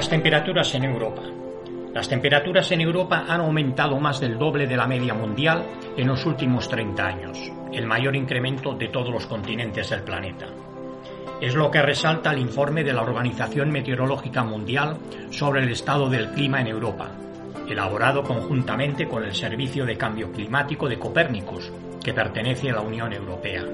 Las temperaturas en Europa. Las temperaturas en Europa han aumentado más del doble de la media mundial en los últimos 30 años, el mayor incremento de todos los continentes del planeta. Es lo que resalta el informe de la Organización Meteorológica Mundial sobre el estado del clima en Europa, elaborado conjuntamente con el Servicio de Cambio Climático de Copérnicus, que pertenece a la Unión Europea.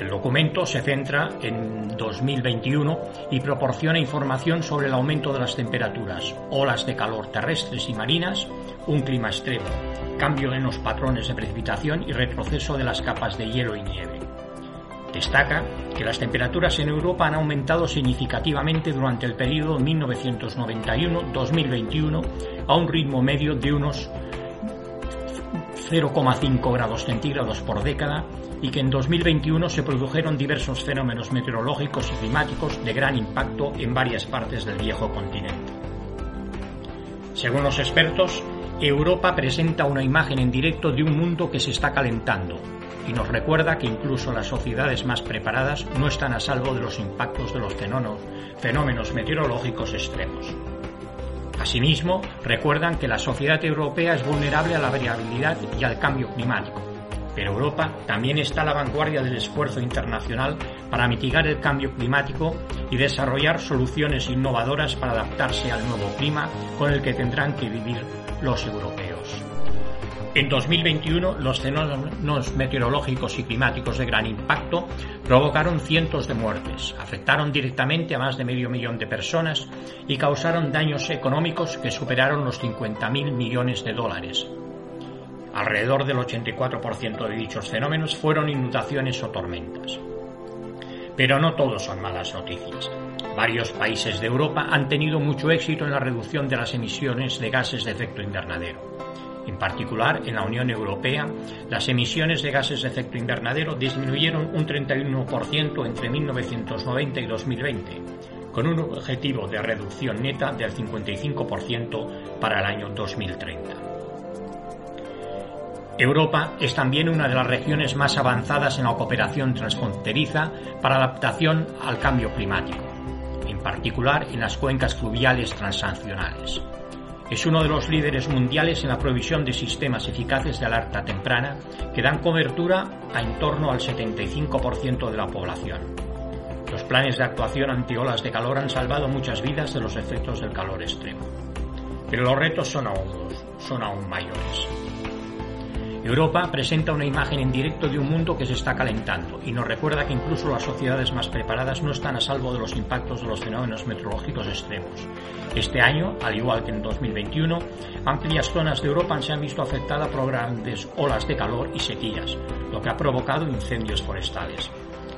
El documento se centra en 2021 y proporciona información sobre el aumento de las temperaturas, olas de calor terrestres y marinas, un clima extremo, cambio en los patrones de precipitación y retroceso de las capas de hielo y nieve. Destaca que las temperaturas en Europa han aumentado significativamente durante el periodo 1991-2021 a un ritmo medio de unos 0,5 grados centígrados por década y que en 2021 se produjeron diversos fenómenos meteorológicos y climáticos de gran impacto en varias partes del viejo continente. Según los expertos, Europa presenta una imagen en directo de un mundo que se está calentando y nos recuerda que incluso las sociedades más preparadas no están a salvo de los impactos de los fenómenos meteorológicos extremos. Asimismo, recuerdan que la sociedad europea es vulnerable a la variabilidad y al cambio climático, pero Europa también está a la vanguardia del esfuerzo internacional para mitigar el cambio climático y desarrollar soluciones innovadoras para adaptarse al nuevo clima con el que tendrán que vivir los europeos. En 2021, los fenómenos meteorológicos y climáticos de gran impacto provocaron cientos de muertes, afectaron directamente a más de medio millón de personas y causaron daños económicos que superaron los 50.000 millones de dólares. Alrededor del 84% de dichos fenómenos fueron inundaciones o tormentas. Pero no todos son malas noticias. Varios países de Europa han tenido mucho éxito en la reducción de las emisiones de gases de efecto invernadero. En particular, en la Unión Europea, las emisiones de gases de efecto invernadero disminuyeron un 31% entre 1990 y 2020, con un objetivo de reducción neta del 55% para el año 2030. Europa es también una de las regiones más avanzadas en la cooperación transfronteriza para adaptación al cambio climático, en particular en las cuencas fluviales transnacionales. Es uno de los líderes mundiales en la provisión de sistemas eficaces de alerta temprana que dan cobertura a en torno al 75% de la población. Los planes de actuación ante olas de calor han salvado muchas vidas de los efectos del calor extremo. Pero los retos son aún, son aún mayores. Europa presenta una imagen en directo de un mundo que se está calentando y nos recuerda que incluso las sociedades más preparadas no están a salvo de los impactos de los fenómenos meteorológicos extremos. Este año, al igual que en 2021, amplias zonas de Europa se han visto afectadas por grandes olas de calor y sequías, lo que ha provocado incendios forestales.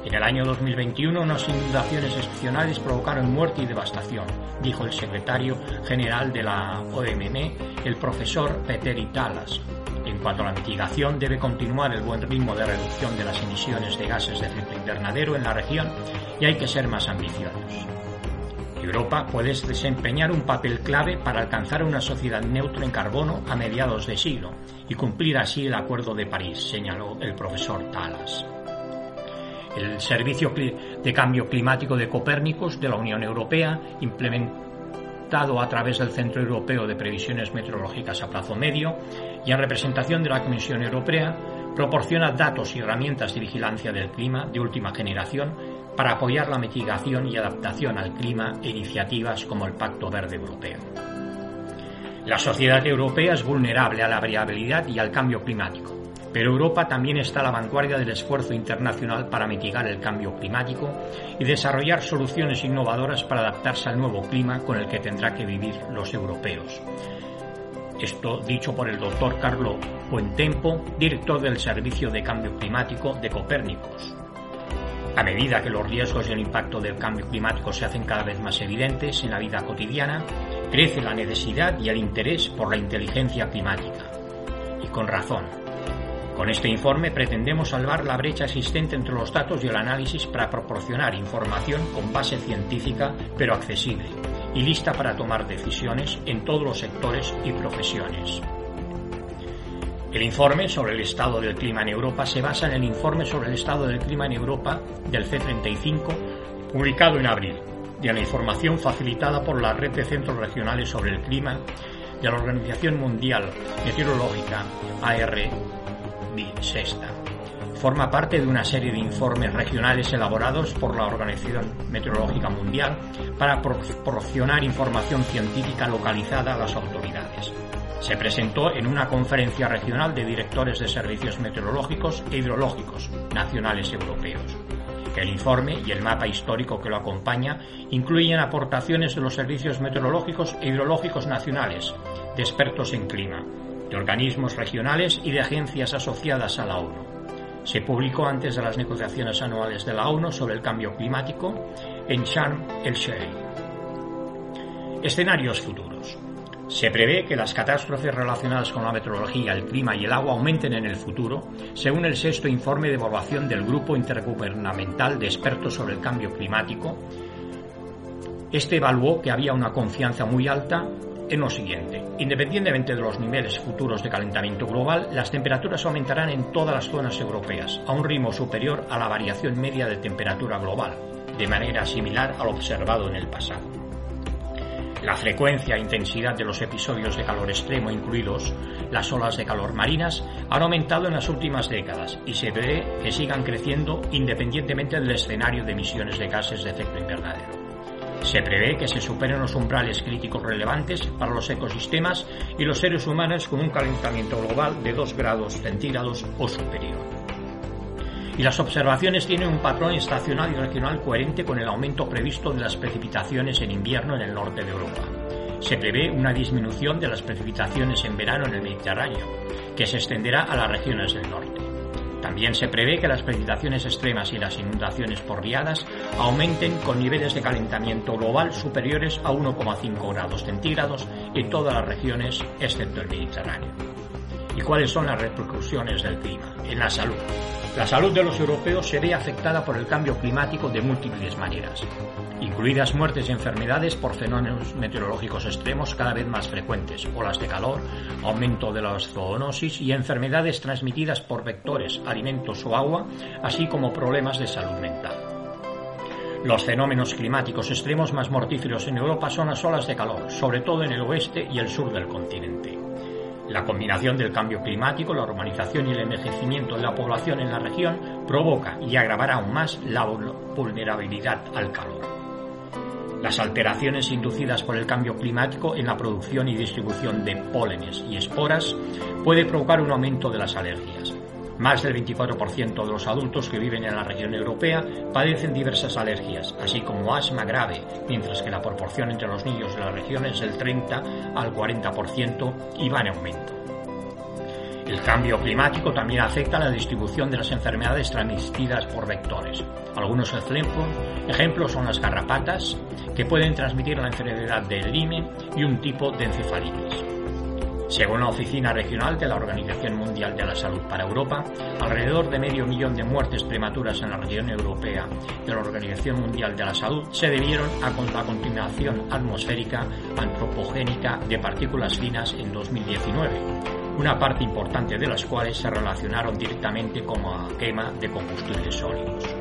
En el año 2021 unas inundaciones excepcionales provocaron muerte y devastación, dijo el secretario general de la OMM, el profesor Peter Italas. En cuanto a la mitigación, debe continuar el buen ritmo de reducción de las emisiones de gases de efecto invernadero en la región y hay que ser más ambiciosos. Europa puede desempeñar un papel clave para alcanzar una sociedad neutra en carbono a mediados de siglo y cumplir así el Acuerdo de París, señaló el profesor Talas. El Servicio de Cambio Climático de Copérnicos de la Unión Europea implementado a través del Centro Europeo de Previsiones Meteorológicas a plazo medio y en representación de la Comisión Europea, proporciona datos y herramientas de vigilancia del clima de última generación para apoyar la mitigación y adaptación al clima e iniciativas como el Pacto Verde Europeo. La sociedad europea es vulnerable a la variabilidad y al cambio climático, pero Europa también está a la vanguardia del esfuerzo internacional para mitigar el cambio climático y desarrollar soluciones innovadoras para adaptarse al nuevo clima con el que tendrá que vivir los europeos. Esto dicho por el doctor Carlo Buentempo, director del Servicio de Cambio Climático de Copérnicos. A medida que los riesgos y el impacto del cambio climático se hacen cada vez más evidentes en la vida cotidiana, crece la necesidad y el interés por la inteligencia climática. Y con razón. Con este informe pretendemos salvar la brecha existente entre los datos y el análisis para proporcionar información con base científica pero accesible y lista para tomar decisiones en todos los sectores y profesiones. El informe sobre el estado del clima en Europa se basa en el informe sobre el estado del clima en Europa del C35, publicado en abril, de la información facilitada por la Red de Centros Regionales sobre el Clima de la Organización Mundial Meteorológica, ARB-SESTA. Forma parte de una serie de informes regionales elaborados por la Organización Meteorológica Mundial para proporcionar información científica localizada a las autoridades. Se presentó en una conferencia regional de directores de servicios meteorológicos e hidrológicos nacionales europeos. El informe y el mapa histórico que lo acompaña incluyen aportaciones de los servicios meteorológicos e hidrológicos nacionales, de expertos en clima, de organismos regionales y de agencias asociadas a la ONU. Se publicó antes de las negociaciones anuales de la ONU sobre el cambio climático en Sharm el-Sheikh. Escenarios futuros. Se prevé que las catástrofes relacionadas con la meteorología, el clima y el agua aumenten en el futuro, según el sexto informe de evaluación del Grupo Intergubernamental de Expertos sobre el Cambio Climático. Este evaluó que había una confianza muy alta en lo siguiente. Independientemente de los niveles futuros de calentamiento global, las temperaturas aumentarán en todas las zonas europeas, a un ritmo superior a la variación media de temperatura global, de manera similar al observado en el pasado. La frecuencia e intensidad de los episodios de calor extremo, incluidos las olas de calor marinas, han aumentado en las últimas décadas y se ve que sigan creciendo independientemente del escenario de emisiones de gases de efecto invernadero. Se prevé que se superen los umbrales críticos relevantes para los ecosistemas y los seres humanos con un calentamiento global de 2 grados centígrados o superior y las observaciones tienen un patrón estacional y regional coherente con el aumento previsto de las precipitaciones en invierno en el norte de Europa. Se prevé una disminución de las precipitaciones en verano en el Mediterráneo, que se extenderá a las regiones del norte. También se prevé que las precipitaciones extremas y las inundaciones por riadas aumenten con niveles de calentamiento global superiores a 1,5 grados centígrados en todas las regiones excepto el Mediterráneo. ¿Y cuáles son las repercusiones del clima? En la salud. La salud de los europeos se ve afectada por el cambio climático de múltiples maneras, incluidas muertes y enfermedades por fenómenos meteorológicos extremos cada vez más frecuentes, olas de calor, aumento de la zoonosis y enfermedades transmitidas por vectores, alimentos o agua, así como problemas de salud mental. Los fenómenos climáticos extremos más mortíferos en Europa son las olas de calor, sobre todo en el oeste y el sur del continente. La combinación del cambio climático, la urbanización y el envejecimiento de la población en la región provoca y agravará aún más la vulnerabilidad al calor. Las alteraciones inducidas por el cambio climático en la producción y distribución de pólenes y esporas puede provocar un aumento de las alergias. Más del 24% de los adultos que viven en la región europea padecen diversas alergias, así como asma grave, mientras que la proporción entre los niños de la región es del 30 al 40% y va en aumento. El cambio climático también afecta la distribución de las enfermedades transmitidas por vectores. Algunos ejemplos son las garrapatas, que pueden transmitir la enfermedad del Lyme y un tipo de encefalitis. Según la Oficina Regional de la Organización Mundial de la Salud para Europa, alrededor de medio millón de muertes prematuras en la región europea de la Organización Mundial de la Salud se debieron a la contaminación atmosférica antropogénica de partículas finas en 2019, una parte importante de las cuales se relacionaron directamente con la quema de combustibles sólidos.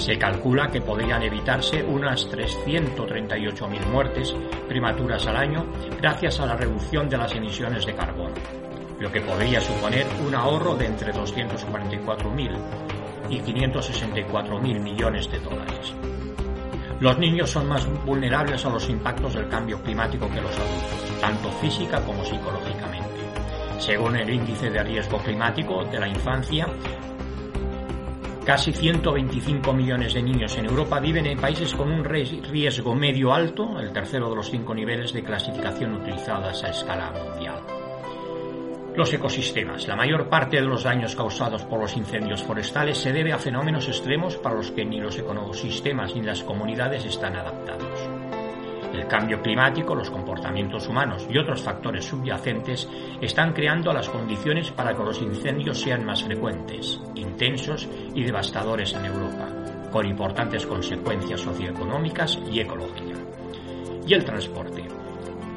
Se calcula que podrían evitarse unas 338.000 muertes prematuras al año gracias a la reducción de las emisiones de carbono, lo que podría suponer un ahorro de entre 244.000 y 564.000 millones de dólares. Los niños son más vulnerables a los impactos del cambio climático que los adultos, tanto física como psicológicamente. Según el índice de riesgo climático de la infancia, Casi 125 millones de niños en Europa viven en países con un riesgo medio alto, el tercero de los cinco niveles de clasificación utilizadas a escala mundial. Los ecosistemas. La mayor parte de los daños causados por los incendios forestales se debe a fenómenos extremos para los que ni los ecosistemas ni las comunidades están adaptados. El cambio climático, los comportamientos humanos y otros factores subyacentes están creando las condiciones para que los incendios sean más frecuentes, intensos y devastadores en Europa, con importantes consecuencias socioeconómicas y ecológicas. Y el transporte.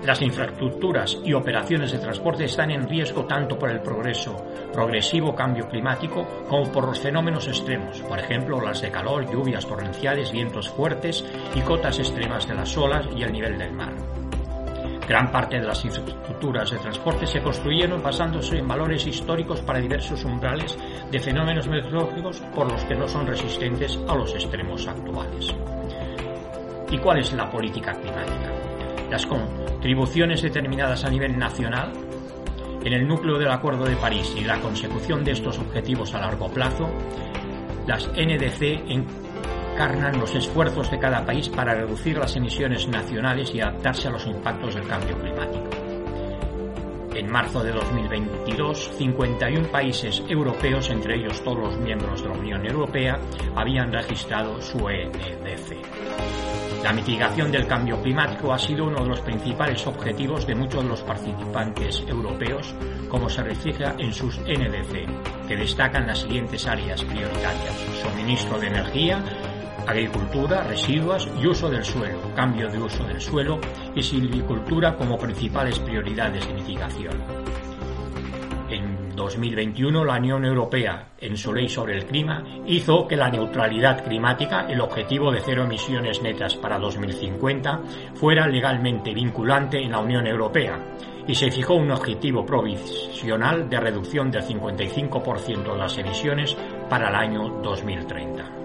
Las infraestructuras y operaciones de transporte están en riesgo tanto por el progreso, progresivo cambio climático como por los fenómenos extremos, por ejemplo las de calor, lluvias torrenciales, vientos fuertes y cotas extremas de las olas y el nivel del mar. Gran parte de las infraestructuras de transporte se construyeron basándose en valores históricos para diversos umbrales de fenómenos meteorológicos por los que no son resistentes a los extremos actuales. ¿Y cuál es la política climática? Las contribuciones determinadas a nivel nacional en el núcleo del Acuerdo de París y la consecución de estos objetivos a largo plazo, las NDC encarnan los esfuerzos de cada país para reducir las emisiones nacionales y adaptarse a los impactos del cambio climático. En marzo de 2022, 51 países europeos, entre ellos todos los miembros de la Unión Europea, habían registrado su NDC. La mitigación del cambio climático ha sido uno de los principales objetivos de muchos de los participantes europeos, como se refleja en sus NDC, que destacan las siguientes áreas prioritarias: suministro de energía, agricultura, residuos y uso del suelo, cambio de uso del suelo y silvicultura como principales prioridades de mitigación. 2021 la Unión Europea, en su ley sobre el clima, hizo que la neutralidad climática, el objetivo de cero emisiones netas para 2050, fuera legalmente vinculante en la Unión Europea y se fijó un objetivo provisional de reducción del 55% de las emisiones para el año 2030.